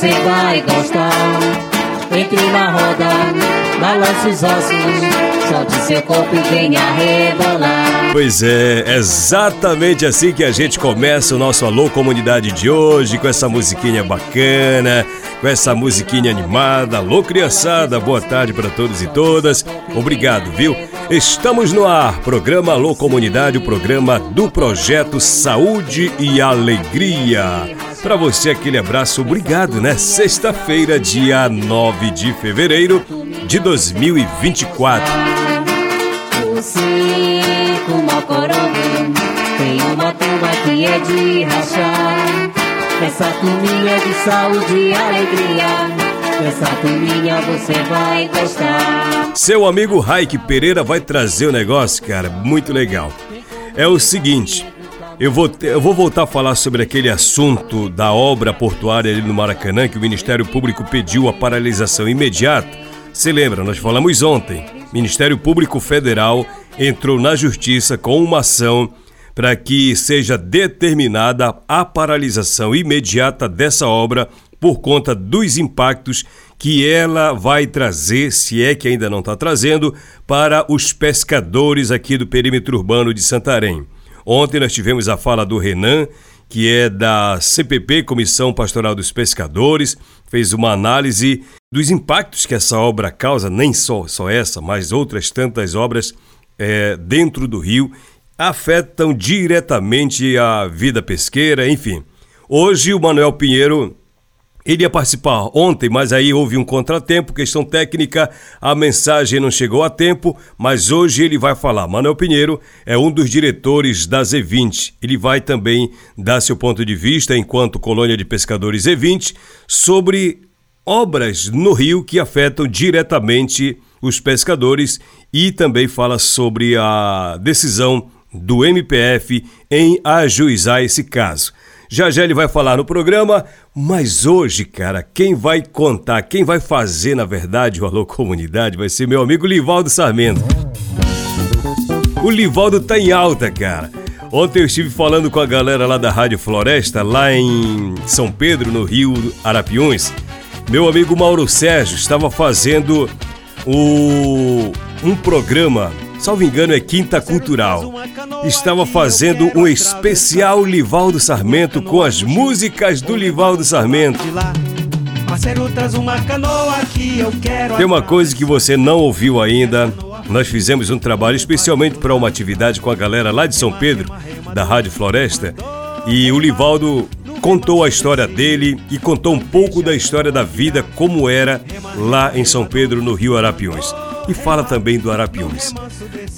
você vai gostar. Entre na roda, balance os ossos. Solte seu corpo e venha. Pois é, exatamente assim que a gente começa o nosso Alô Comunidade de hoje, com essa musiquinha bacana, com essa musiquinha animada. Alô, criançada, boa tarde para todos e todas. Obrigado, viu? Estamos no ar, programa Alô Comunidade, o programa do projeto Saúde e Alegria. Para você, aquele abraço, obrigado, né? Sexta-feira, dia 9 de fevereiro de 2024. Você com uma coronga tem uma turma que é de rachar. Essa turminha de saúde e alegria. Essa turminha você vai gostar. Seu amigo Raik Pereira vai trazer o negócio, cara, muito legal. É o seguinte, eu vou, eu vou voltar a falar sobre aquele assunto da obra portuária ali no Maracanã, que o Ministério Público pediu a paralisação imediata. Se lembra, nós falamos ontem. Ministério Público Federal entrou na Justiça com uma ação para que seja determinada a paralisação imediata dessa obra por conta dos impactos que ela vai trazer, se é que ainda não está trazendo, para os pescadores aqui do perímetro urbano de Santarém. Ontem nós tivemos a fala do Renan, que é da CPP, Comissão Pastoral dos Pescadores, fez uma análise dos impactos que essa obra causa, nem só, só essa, mas outras tantas obras eh, dentro do rio, afetam diretamente a vida pesqueira, enfim. Hoje o Manuel Pinheiro ele ia participar ontem, mas aí houve um contratempo, questão técnica, a mensagem não chegou a tempo, mas hoje ele vai falar. Manuel Pinheiro é um dos diretores da Z20. Ele vai também dar seu ponto de vista, enquanto colônia de pescadores Z20, sobre obras no rio que afetam diretamente os pescadores e também fala sobre a decisão do MPF em ajuizar esse caso. Já já ele vai falar no programa, mas hoje, cara, quem vai contar, quem vai fazer, na verdade, o Alô Comunidade vai ser meu amigo Livaldo Sarmento. O Livaldo tá em alta, cara. Ontem eu estive falando com a galera lá da Rádio Floresta, lá em São Pedro, no Rio Arapiuns. Meu amigo Mauro Sérgio estava fazendo o, um programa, salvo engano, é Quinta Cultural. Estava fazendo um especial Livaldo Sarmento com as músicas do Livaldo Sarmento. Tem uma coisa que você não ouviu ainda. Nós fizemos um trabalho especialmente para uma atividade com a galera lá de São Pedro, da Rádio Floresta, e o Livaldo contou a história dele e contou um pouco da história da vida como era lá em São Pedro, no Rio Arapiuns. E fala também do Arapiuns.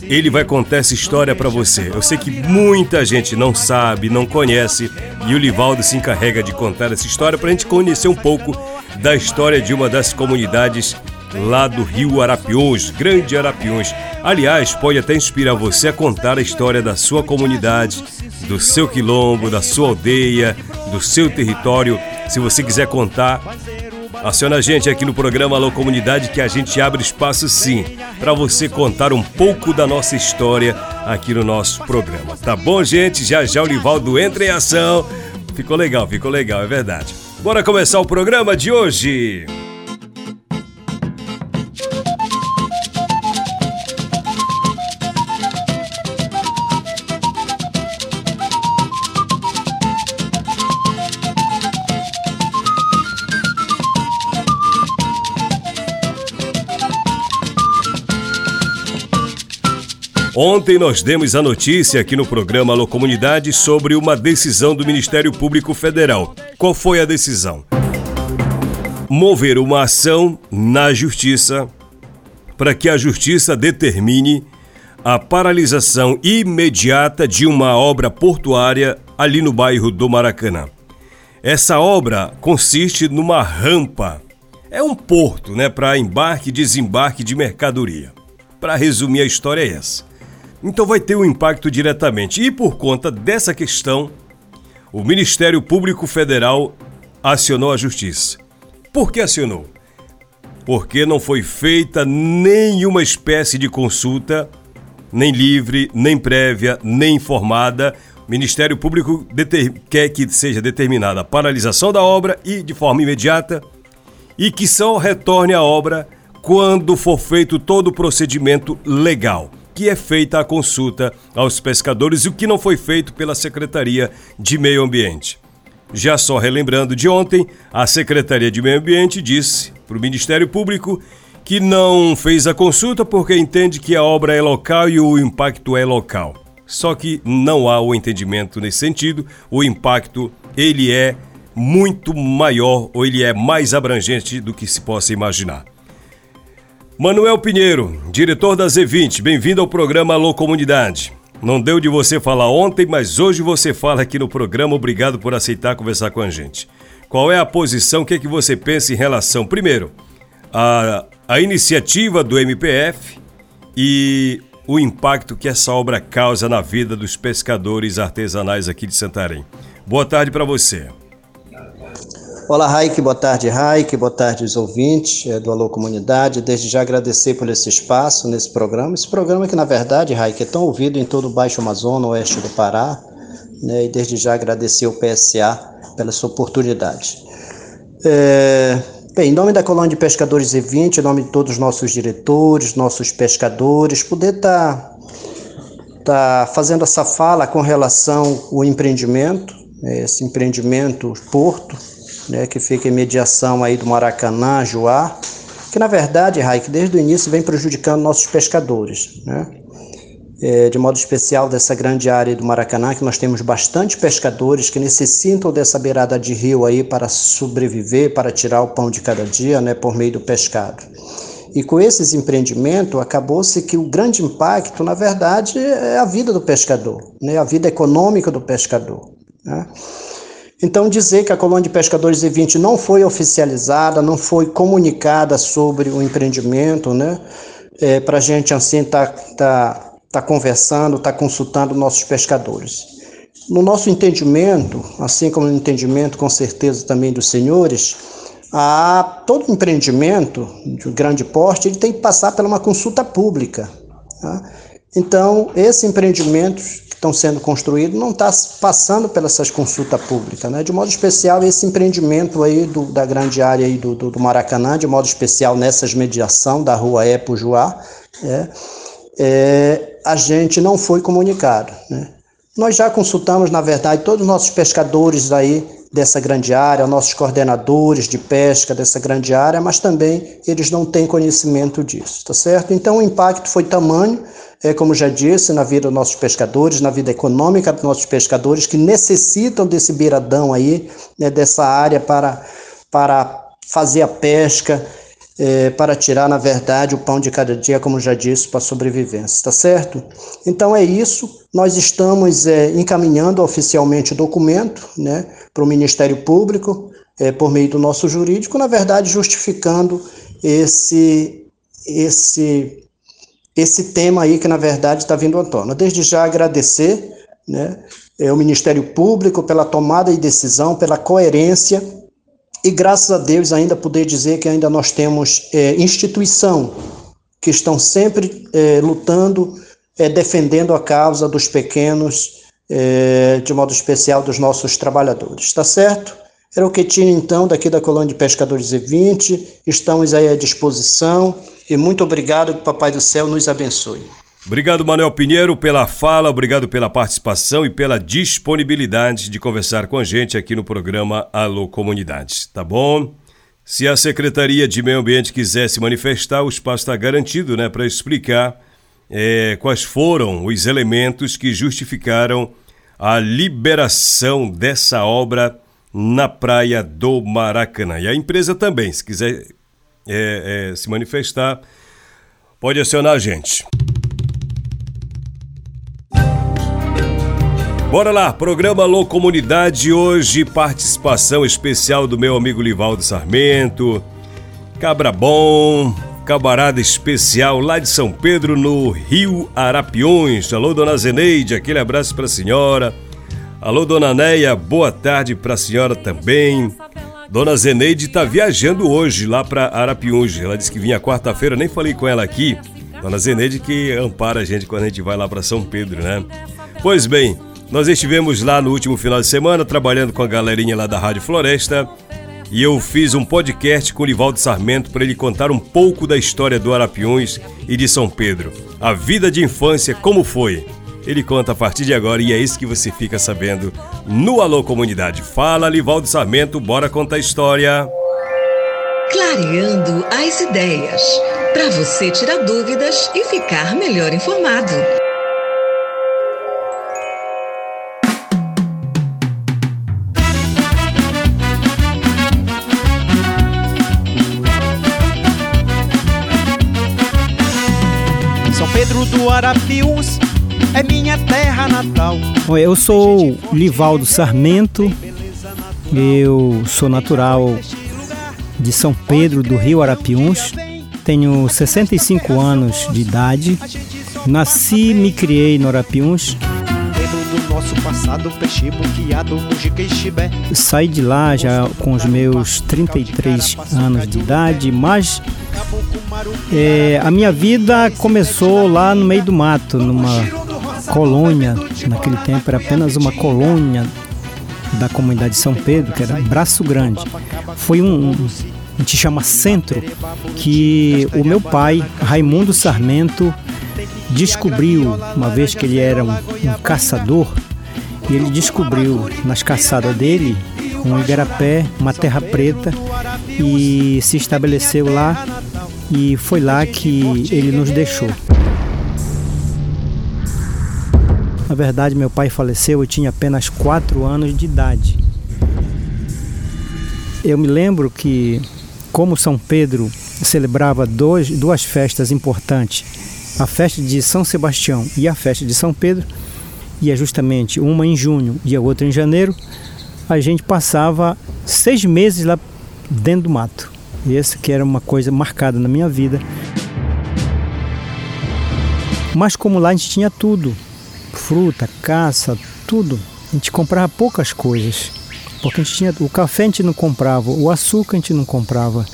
Ele vai contar essa história para você. Eu sei que muita gente não sabe, não conhece, e o Livaldo se encarrega de contar essa história para a gente conhecer um pouco da história de uma das comunidades lá do Rio Arapiuns, Grande Arapiuns. Aliás, pode até inspirar você a contar a história da sua comunidade, do seu quilombo, da sua aldeia, do seu território. Se você quiser contar, aciona a gente aqui no programa Alô Comunidade que a gente abre espaço sim para você contar um pouco da nossa história aqui no nosso programa. Tá bom, gente? Já já o Livaldo entra em ação. Ficou legal, ficou legal, é verdade. Bora começar o programa de hoje. Ontem nós demos a notícia aqui no programa Alô Comunidade sobre uma decisão do Ministério Público Federal. Qual foi a decisão? Mover uma ação na Justiça para que a Justiça determine a paralisação imediata de uma obra portuária ali no bairro do Maracanã. Essa obra consiste numa rampa. É um porto, né, para embarque e desembarque de mercadoria. Para resumir, a história é essa. Então vai ter um impacto diretamente. E por conta dessa questão, o Ministério Público Federal acionou a Justiça. Por que acionou? Porque não foi feita nenhuma espécie de consulta, nem livre, nem prévia, nem informada. O Ministério Público quer que seja determinada a paralisação da obra e de forma imediata e que só retorne a obra quando for feito todo o procedimento legal que é feita a consulta aos pescadores e o que não foi feito pela Secretaria de Meio Ambiente. Já só relembrando de ontem, a Secretaria de Meio Ambiente disse para o Ministério Público que não fez a consulta porque entende que a obra é local e o impacto é local. Só que não há o entendimento nesse sentido, o impacto ele é muito maior ou ele é mais abrangente do que se possa imaginar. Manuel Pinheiro, diretor da Z20, bem-vindo ao programa Alô Comunidade. Não deu de você falar ontem, mas hoje você fala aqui no programa. Obrigado por aceitar conversar com a gente. Qual é a posição, o que é que você pensa em relação, primeiro, a, a iniciativa do MPF e o impacto que essa obra causa na vida dos pescadores artesanais aqui de Santarém. Boa tarde para você. Olá, Raik, boa tarde, Raik, boa tarde os ouvintes é, do Alô Comunidade. Desde já agradecer por esse espaço nesse programa. Esse programa que, na verdade, Raik, é tão ouvido em todo o Baixo Amazonas, oeste do Pará, né, e desde já agradecer ao PSA pela sua oportunidade. É, bem, em nome da Colônia de Pescadores E20, em nome de todos os nossos diretores, nossos pescadores, poder estar tá, tá fazendo essa fala com relação ao empreendimento, né, esse empreendimento Porto, né, que fica em mediação aí do Maracanã, Joá, que na verdade, Raik, desde o início vem prejudicando nossos pescadores, né? É, de modo especial dessa grande área do Maracanã, que nós temos bastante pescadores que necessitam dessa beirada de rio aí para sobreviver, para tirar o pão de cada dia, né, por meio do pescado. E com esses empreendimentos, acabou-se que o grande impacto, na verdade, é a vida do pescador, né, a vida econômica do pescador. Né? Então, dizer que a colônia de pescadores E20 não foi oficializada, não foi comunicada sobre o empreendimento, né? É, para a gente, assim, tá, tá, tá conversando, tá consultando nossos pescadores. No nosso entendimento, assim como no entendimento, com certeza, também dos senhores, a, todo empreendimento de grande porte ele tem que passar por uma consulta pública. Tá? Então, esse empreendimento estão sendo construídos não está passando pelas consultas públicas, né? De modo especial esse empreendimento aí do, da grande área aí do, do, do, Maracanã, de modo especial nessas mediação da rua Epujuá, é, é, a gente não foi comunicado, né? Nós já consultamos, na verdade, todos os nossos pescadores aí dessa grande área, nossos coordenadores de pesca dessa grande área, mas também eles não têm conhecimento disso, tá certo? Então o impacto foi tamanho, é como já disse, na vida dos nossos pescadores, na vida econômica dos nossos pescadores que necessitam desse beiradão aí, né, dessa área para para fazer a pesca, é, para tirar, na verdade, o pão de cada dia, como já disse, para a sobrevivência, tá certo? Então é isso. Nós estamos é, encaminhando oficialmente o documento né, para o Ministério Público, é, por meio do nosso jurídico, na verdade, justificando esse, esse, esse tema aí que, na verdade, está vindo à tona. Desde já agradecer né, é, o Ministério Público pela tomada de decisão, pela coerência e graças a Deus ainda poder dizer que ainda nós temos é, instituição que estão sempre é, lutando, é, defendendo a causa dos pequenos, é, de modo especial dos nossos trabalhadores. Está certo? Era o que tinha então daqui da Colônia de Pescadores E20. Estamos aí à disposição e muito obrigado. Que o Papai do Céu nos abençoe. Obrigado, Manuel Pinheiro, pela fala, obrigado pela participação e pela disponibilidade de conversar com a gente aqui no programa Alô Comunidade. Tá bom? Se a Secretaria de Meio Ambiente quiser se manifestar, o espaço está garantido, né, para explicar é, quais foram os elementos que justificaram a liberação dessa obra na praia do Maracanã. E a empresa também, se quiser é, é, se manifestar, pode acionar a gente. Bora lá, programa Alô Comunidade hoje, participação especial do meu amigo Livaldo Sarmento, Cabra Bom, camarada especial lá de São Pedro, no Rio Arapiões. Alô, dona Zeneide, aquele abraço para a senhora. Alô, dona Neia, boa tarde para a senhora também. Dona Zeneide está viajando hoje lá para Arapiões. Ela disse que vinha quarta-feira, nem falei com ela aqui. Dona Zeneide que ampara a gente quando a gente vai lá para São Pedro, né? Pois bem, nós estivemos lá no último final de semana trabalhando com a galerinha lá da Rádio Floresta e eu fiz um podcast com o Livaldo Sarmento para ele contar um pouco da história do Arapiões e de São Pedro. A vida de infância, como foi? Ele conta a partir de agora e é isso que você fica sabendo no Alô Comunidade. Fala, Livaldo Sarmento, bora contar a história. Clareando as ideias, para você tirar dúvidas e ficar melhor informado. Pedro do Arapiuns minha terra natal. Eu sou Livaldo Sarmento, eu sou natural de São Pedro do Rio Arapiuns, tenho 65 anos de idade, nasci e me criei no Arapiuns. Saí de lá já com os meus 33 anos de idade, mas é, a minha vida começou lá no meio do mato, numa colônia. Naquele tempo era apenas uma colônia da comunidade de São Pedro, que era Braço Grande. Foi um, um a gente chama centro, que o meu pai, Raimundo Sarmento, descobriu, uma vez que ele era um, um caçador, e ele descobriu nas caçadas dele um igarapé, uma terra preta, e se estabeleceu lá e foi lá que ele nos deixou. Na verdade, meu pai faleceu, eu tinha apenas 4 anos de idade. Eu me lembro que, como São Pedro celebrava dois, duas festas importantes, a festa de São Sebastião e a festa de São Pedro, e é justamente uma em junho e a outra em janeiro, a gente passava seis meses lá dentro do mato. Essa que era uma coisa marcada na minha vida. Mas como lá a gente tinha tudo, fruta, caça, tudo, a gente comprava poucas coisas. Porque a gente tinha o café a gente não comprava, o açúcar a gente não comprava,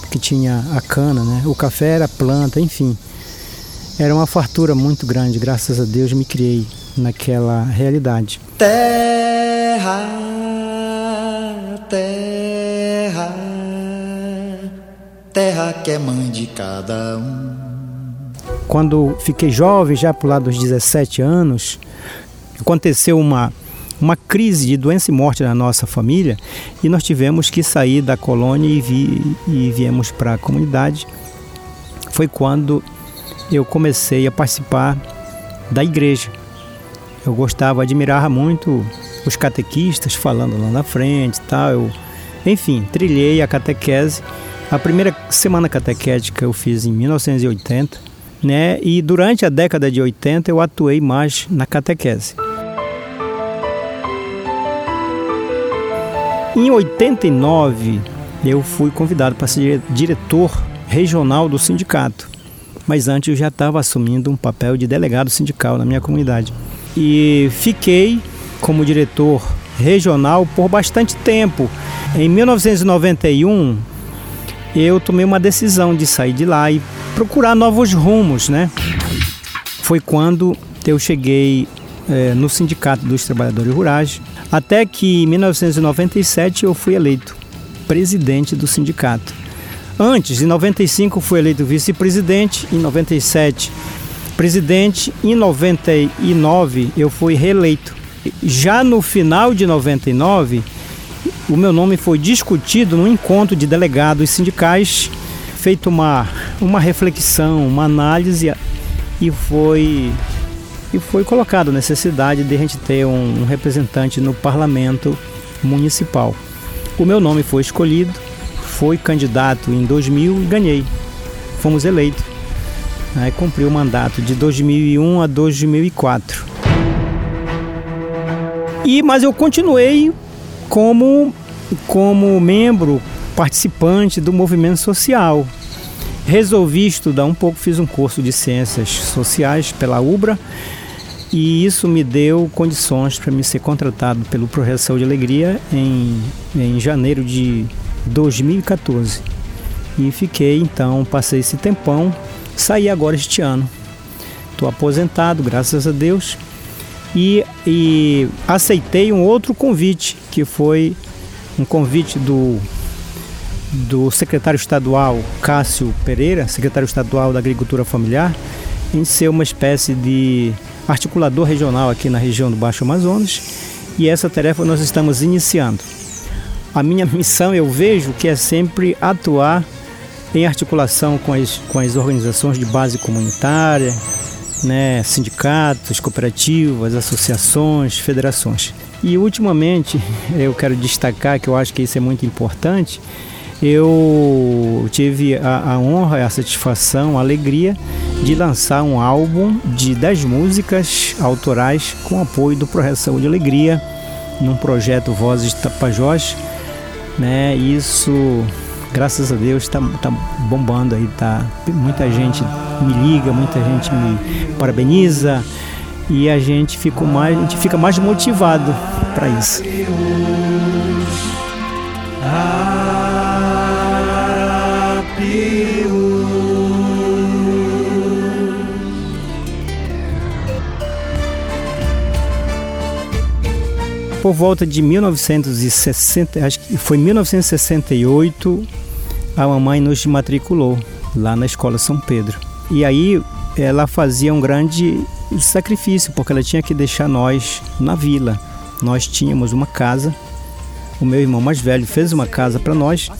porque tinha a cana, né? O café era planta, enfim. Era uma fartura muito grande, graças a Deus me criei naquela realidade. Terra, terra terra que é mãe de cada um. Quando fiquei jovem, já por lá dos 17 anos, aconteceu uma, uma crise de doença e morte na nossa família e nós tivemos que sair da colônia e, vi, e viemos para a comunidade. Foi quando eu comecei a participar da igreja. Eu gostava, admirava muito os catequistas falando lá na frente, tal. Eu, enfim, trilhei a catequese a primeira semana catequética eu fiz em 1980, né? E durante a década de 80 eu atuei mais na catequese. Em 89 eu fui convidado para ser diretor regional do sindicato, mas antes eu já estava assumindo um papel de delegado sindical na minha comunidade. E fiquei como diretor regional por bastante tempo. Em 1991 eu tomei uma decisão de sair de lá e procurar novos rumos, né? Foi quando eu cheguei é, no Sindicato dos Trabalhadores Rurais, até que em 1997 eu fui eleito presidente do sindicato. Antes, em 95, fui eleito vice-presidente, em 97, presidente, em 99 eu fui reeleito. Já no final de 99, o meu nome foi discutido no encontro de delegados sindicais, feito uma, uma reflexão, uma análise, e foi e foi colocado a necessidade de a gente ter um, um representante no parlamento municipal. O meu nome foi escolhido, fui candidato em 2000 e ganhei. Fomos eleitos. Aí cumpri o mandato de 2001 a 2004. E mas eu continuei como como membro participante do movimento social. Resolvi estudar um pouco, fiz um curso de ciências sociais pela UBRA e isso me deu condições para me ser contratado pelo Projeto Saúde e Alegria em, em janeiro de 2014. E fiquei então, passei esse tempão, saí agora este ano. Estou aposentado, graças a Deus, e, e aceitei um outro convite, que foi um convite do do secretário estadual Cássio Pereira, secretário estadual da Agricultura Familiar, em ser uma espécie de articulador regional aqui na região do Baixo Amazonas e essa tarefa nós estamos iniciando. A minha missão eu vejo que é sempre atuar em articulação com as, com as organizações de base comunitária, né, sindicatos, cooperativas, associações, federações. E ultimamente eu quero destacar que eu acho que isso é muito importante eu tive a, a, honra, a satisfação, a alegria de lançar um álbum de 10 músicas autorais com apoio do Projeto Saúde e Alegria, num projeto Vozes Tapajós. Né? Isso, graças a Deus, está tá bombando aí, tá? Muita gente me liga, muita gente me parabeniza e a gente fica mais, a gente fica mais motivado para isso. por volta de 1960, acho que foi 1968, a mamãe nos matriculou lá na escola São Pedro. E aí ela fazia um grande sacrifício, porque ela tinha que deixar nós na vila. Nós tínhamos uma casa, o meu irmão mais velho fez uma casa para nós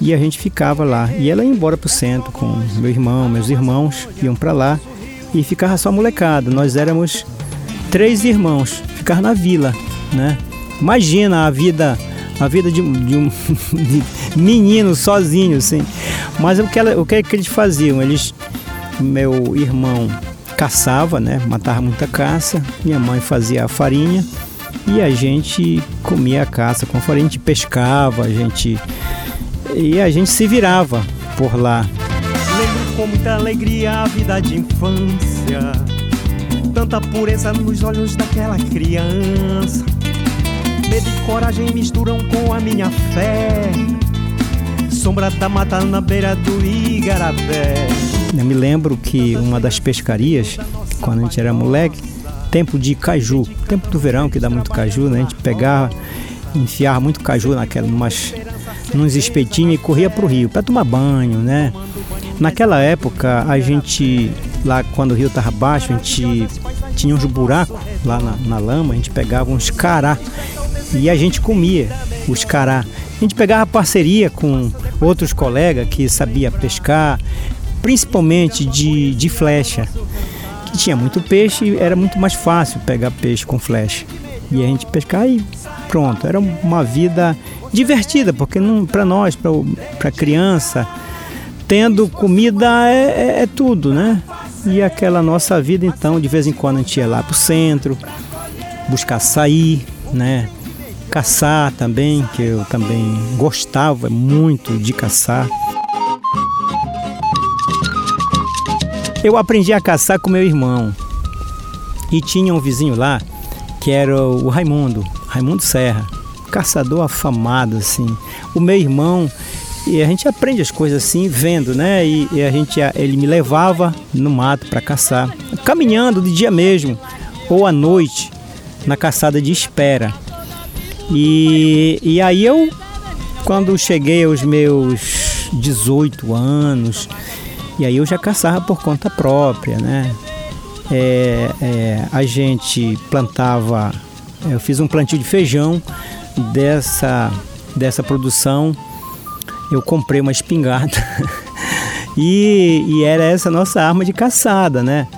e a gente ficava lá. E ela ia embora para o centro com meu irmão, meus irmãos iam para lá e ficava só molecada. Nós éramos três irmãos, ficar na vila né? Imagina a vida, a vida de, de um menino sozinho, assim. Mas o que, ela, o que, que eles faziam? Eles, meu irmão caçava, né? Matava muita caça. Minha mãe fazia a farinha e a gente comia a caça com a farinha, a gente pescava, a gente e a gente se virava por lá. Lembro com muita alegria a vida de infância, tanta pureza nos olhos daquela criança Medo e coragem misturam com a minha fé. Sombra da mata na beira do Igarapé. Eu me lembro que uma das pescarias, quando a gente era moleque, tempo de caju, tempo do verão que dá muito caju, né? A gente pegava, enfiava muito caju naquela, numas, nos espetinhos e corria para o rio para tomar banho, né? Naquela época, a gente, lá quando o rio estava baixo, a gente tinha uns buracos lá na, na lama, a gente pegava uns cará e a gente comia os cará. A gente pegava parceria com outros colegas que sabia pescar, principalmente de, de flecha, que tinha muito peixe e era muito mais fácil pegar peixe com flecha. E a gente pescar e pronto, era uma vida divertida, porque para nós, para criança, tendo comida é, é, é, tudo, né? E aquela nossa vida, então, de vez em quando a gente ia lá para o centro, buscar sair, né? caçar também, que eu também gostava muito de caçar. Eu aprendi a caçar com meu irmão. E tinha um vizinho lá que era o Raimundo, Raimundo Serra, caçador afamado assim. O meu irmão, e a gente aprende as coisas assim vendo, né? E, e a gente ele me levava no mato para caçar, caminhando de dia mesmo ou à noite na caçada de espera. E, e aí eu, quando cheguei aos meus 18 anos, e aí eu já caçava por conta própria, né? É, é, a gente plantava, eu fiz um plantio de feijão dessa, dessa produção, eu comprei uma espingarda e, e era essa nossa arma de caçada, né?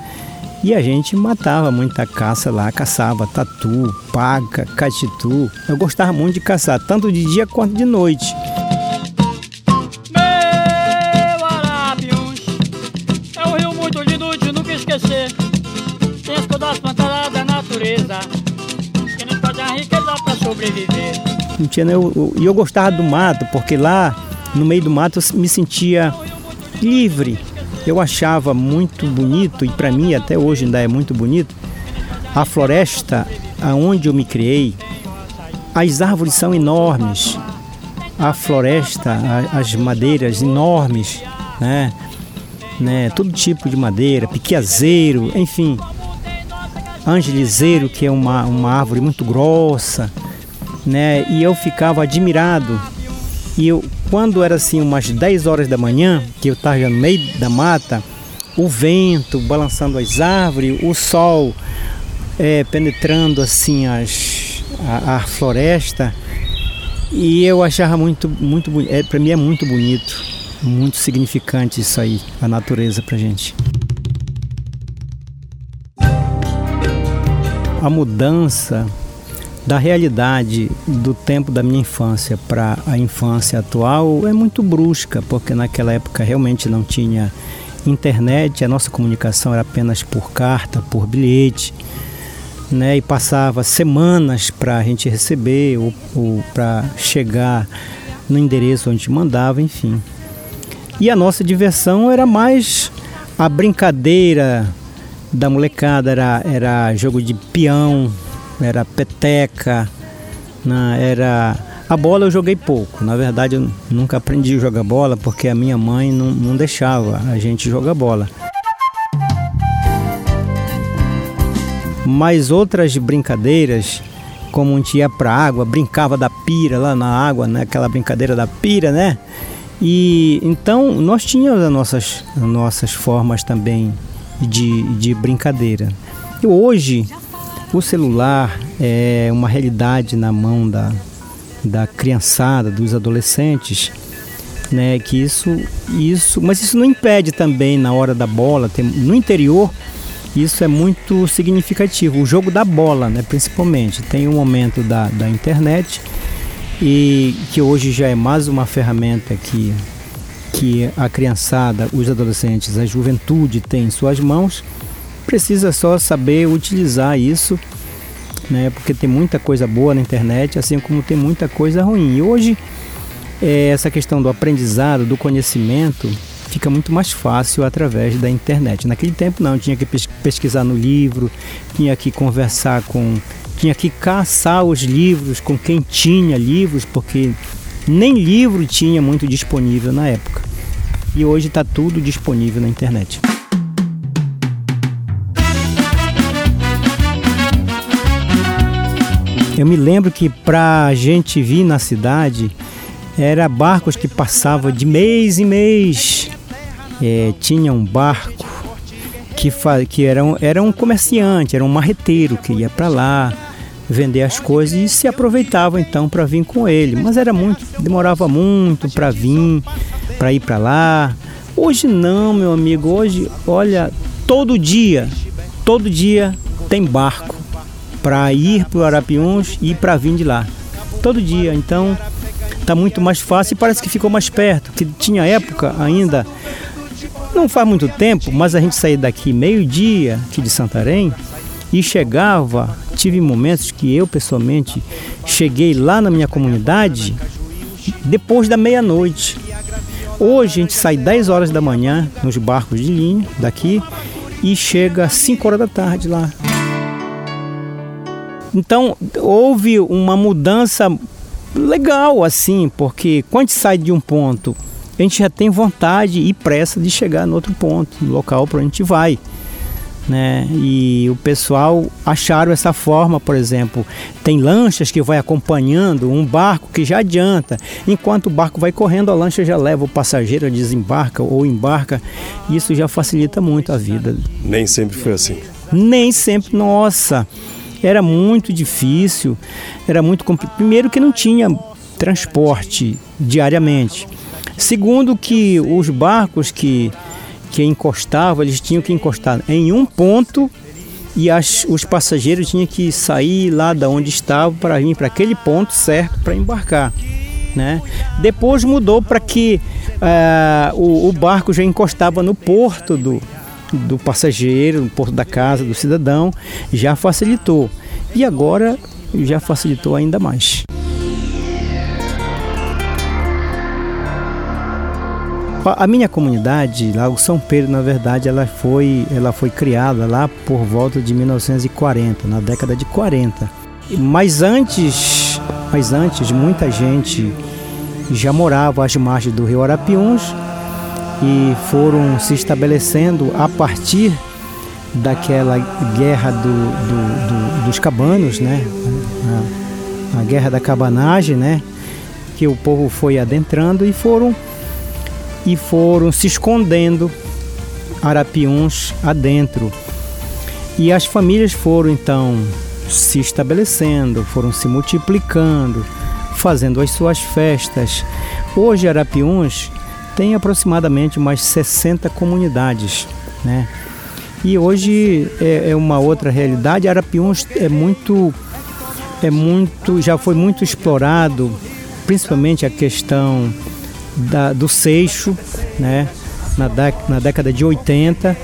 E a gente matava muita caça lá, caçava tatu, paca, catitu. Eu gostava muito de caçar, tanto de dia quanto de noite. Não tinha, eu, eu, e eu gostava do mato, porque lá no meio do mato eu me sentia livre. Eu achava muito bonito, e para mim até hoje ainda é muito bonito, a floresta aonde eu me criei. As árvores são enormes, a floresta, a- as madeiras enormes, né? né? Todo tipo de madeira, piquiazeiro, enfim. Angelizeiro, que é uma, uma árvore muito grossa, né? E eu ficava admirado. E eu, quando era assim umas 10 horas da manhã, que eu estava no meio da mata, o vento balançando as árvores, o sol eh, penetrando assim as, a, a floresta, e eu achava muito, muito. É, para mim é muito bonito, muito significante isso aí, a natureza pra gente. A mudança da realidade do tempo da minha infância para a infância atual é muito brusca, porque naquela época realmente não tinha internet, a nossa comunicação era apenas por carta, por bilhete, né? E passava semanas para a gente receber ou, ou para chegar no endereço onde mandava, enfim. E a nossa diversão era mais a brincadeira da molecada, era, era jogo de peão, era peteca, né? era a bola eu joguei pouco. Na verdade, eu nunca aprendi a jogar bola porque a minha mãe não, não deixava a gente jogar bola. Mas outras brincadeiras, como a gente ia pra água, brincava da pira lá na água, né? aquela brincadeira da pira, né? E então nós tínhamos as nossas, as nossas formas também de, de brincadeira. E hoje o celular é uma realidade na mão da, da criançada, dos adolescentes, né? Que isso, isso, mas isso não impede também na hora da bola. Tem, no interior isso é muito significativo. O jogo da bola, né? Principalmente tem um momento da, da internet e que hoje já é mais uma ferramenta que que a criançada, os adolescentes, a juventude tem em suas mãos precisa só saber utilizar isso, né? Porque tem muita coisa boa na internet, assim como tem muita coisa ruim. E hoje é, essa questão do aprendizado, do conhecimento, fica muito mais fácil através da internet. Naquele tempo não, tinha que pesquisar no livro, tinha que conversar com, tinha que caçar os livros com quem tinha livros, porque nem livro tinha muito disponível na época. E hoje está tudo disponível na internet. Eu me lembro que para a gente vir na cidade, era barcos que passavam de mês em mês. É, tinha um barco que, que era, um, era um comerciante, era um marreteiro que ia para lá vender as coisas e se aproveitava então para vir com ele. Mas era muito, demorava muito para vir, para ir para lá. Hoje não, meu amigo. Hoje, olha, todo dia, todo dia tem barco para ir para o Arapiuns e para vir de lá. Todo dia. Então está muito mais fácil e parece que ficou mais perto. Que tinha época ainda, não faz muito tempo, mas a gente saía daqui meio-dia, aqui de Santarém, e chegava. Tive momentos que eu pessoalmente cheguei lá na minha comunidade depois da meia-noite. Hoje a gente sai 10 horas da manhã nos barcos de linha daqui e chega às 5 horas da tarde lá. Então houve uma mudança legal assim, porque quando a gente sai de um ponto, a gente já tem vontade e pressa de chegar no outro ponto, no local para onde a gente vai. Né? E o pessoal acharam essa forma, por exemplo, tem lanchas que vai acompanhando um barco que já adianta, enquanto o barco vai correndo, a lancha já leva o passageiro, desembarca ou embarca. Isso já facilita muito a vida. Nem sempre foi assim. Nem sempre, nossa, era muito difícil, era muito complicado. Primeiro que não tinha transporte diariamente. Segundo que os barcos que que encostavam, eles tinham que encostar em um ponto e as, os passageiros tinham que sair lá da onde estavam para vir para aquele ponto certo para embarcar. Né? Depois mudou para que uh, o, o, barco já encostava no porto do, do passageiro, no porto da casa do cidadão, já facilitou. E agora já facilitou ainda mais. A minha comunidade, lá o São Pedro, na verdade, ela foi, ela foi criada lá por volta de 1940, na década de 40. Mas antes, mas antes, muita gente já morava às margens do rio Arapiuns e foram se estabelecendo a partir daquela guerra do, do, do, dos cabanos, né? A, a guerra da cabanagem, né? Que o povo foi adentrando e foram e foram se escondendo arapiuns adentro. E as famílias foram então se estabelecendo, foram se multiplicando, fazendo as suas festas. Hoje Arapiuns tem aproximadamente umas 60 comunidades, né? E hoje é, é uma outra realidade. Arapiuns é muito, é muito, já foi muito explorado, principalmente a questão da, do seixo, né? Na, na década de 80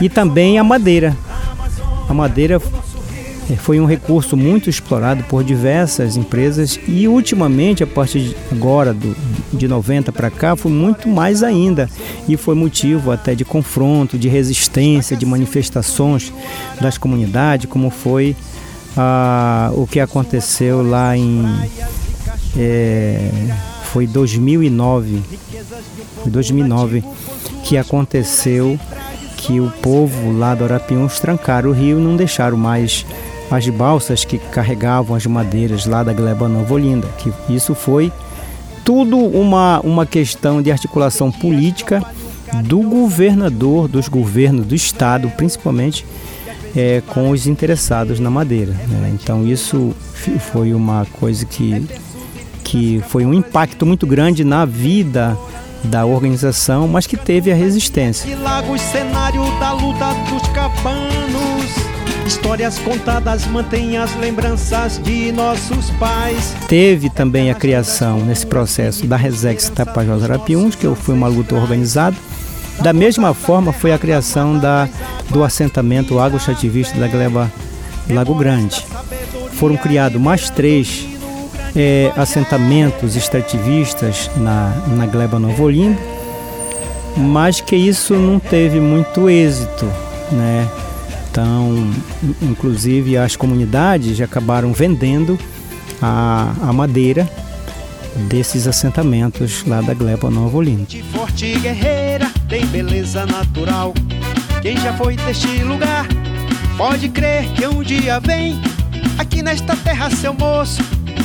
e também a madeira. A madeira foi um recurso muito explorado por diversas empresas e ultimamente, a partir de agora, do, de 90 para cá, foi muito mais ainda. E foi motivo até de confronto, de resistência, de manifestações das comunidades, como foi ah, o que aconteceu lá em é, foi 2009, foi 2009 que aconteceu que o povo lá do Arapiuns trancaram o rio, não deixaram mais as balsas que carregavam as madeiras lá da Gleba Nova Olinda. Que isso foi tudo uma, uma questão de articulação política do governador, dos governos do estado, principalmente é, com os interessados na madeira. Né? Então isso foi uma coisa que que foi um impacto muito grande na vida da organização, mas que teve a resistência. E cenário da luta dos cabanos. Histórias contadas mantêm as lembranças de nossos pais. Teve também a criação nesse processo da Resex Tapajós Arapiuns, que foi uma luta organizada. Da mesma forma foi a criação da, do assentamento agrochativista da Gleba Lago Grande. Foram criados mais três é, assentamentos extrativistas na, na Gleba Nova Olinda, mas que isso não teve muito êxito, né? Então, inclusive as comunidades acabaram vendendo a, a madeira desses assentamentos lá da Gleba Nova Olinda. Forte guerreira, tem beleza natural. Quem já foi deste lugar, pode crer que um dia vem aqui nesta terra seu moço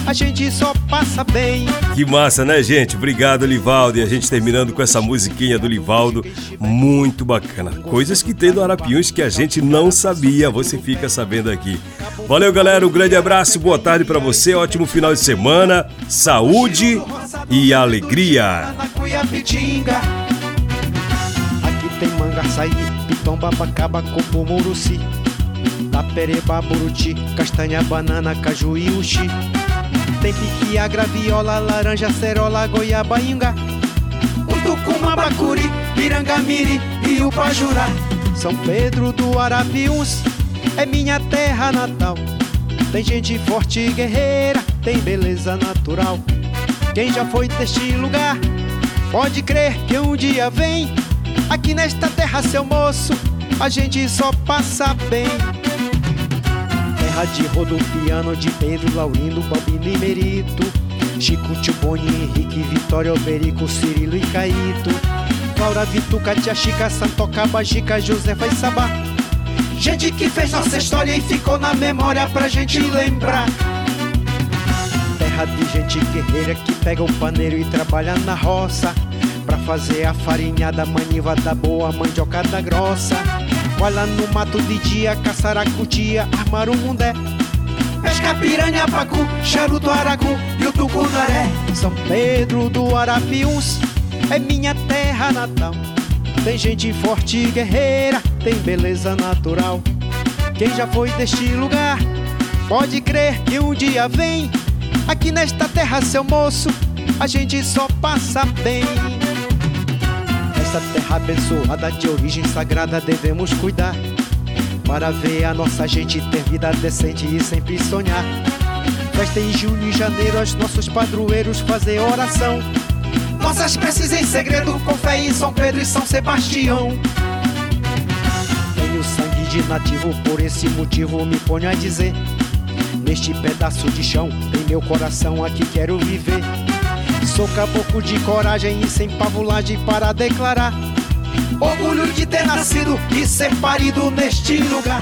a gente só passa bem. Que massa, né, gente? Obrigado, Livaldo. E a gente terminando com essa musiquinha do Livaldo, muito bacana. Coisas que tem do Arapiuns que a gente não sabia, você fica sabendo aqui. Valeu, galera. Um grande abraço, boa tarde para você, ótimo final de semana, saúde e alegria. Aqui tem manga, açaí, pitomba, bacaba, muruci. Tapereba, buruti, castanha, banana, caju e uxi. Tem piquia, graviola, laranja, cerola, goiaba, inga. Utucuma, bacuri, pirangamiri e o pajurá. São Pedro do Arapiuns é minha terra natal. Tem gente forte e guerreira, tem beleza natural. Quem já foi deste lugar, pode crer que um dia vem. Aqui nesta terra, seu moço, a gente só passa bem Terra de Rodopiano, de Pedro, Laurindo, Bambino e Merito Chico, Tiboni, Henrique, Vitória, Alberico, Cirilo e Caíto Laura, Vituca, Tia Chica, Santoca, Bajica, Josefa e Sabá. Gente que fez nossa história e ficou na memória pra gente lembrar. Terra de gente guerreira que pega o paneiro e trabalha na roça Pra fazer a farinhada, maniva da boa, mandioca da grossa Vai lá no mato de dia, caçar a cutia, armar um mundé. Pesca piranha, pacu, charuto, aracu e o tucunaré. São Pedro do Arapiuns é minha terra natal. Tem gente forte e guerreira, tem beleza natural. Quem já foi deste lugar, pode crer que um dia vem. Aqui nesta terra, seu moço, a gente só passa bem. Essa terra abençoada de origem sagrada devemos cuidar. Para ver a nossa gente ter vida decente e sempre sonhar. Festa em junho e janeiro, os nossos padroeiros fazer oração. Nossas preces em segredo, com fé em São Pedro e São Sebastião. Tenho sangue de nativo, por esse motivo me ponho a dizer. Neste pedaço de chão, em meu coração aqui quero viver. Sou caboclo de coragem e sem pavulagem para declarar. Orgulho de ter nascido e ser parido neste lugar.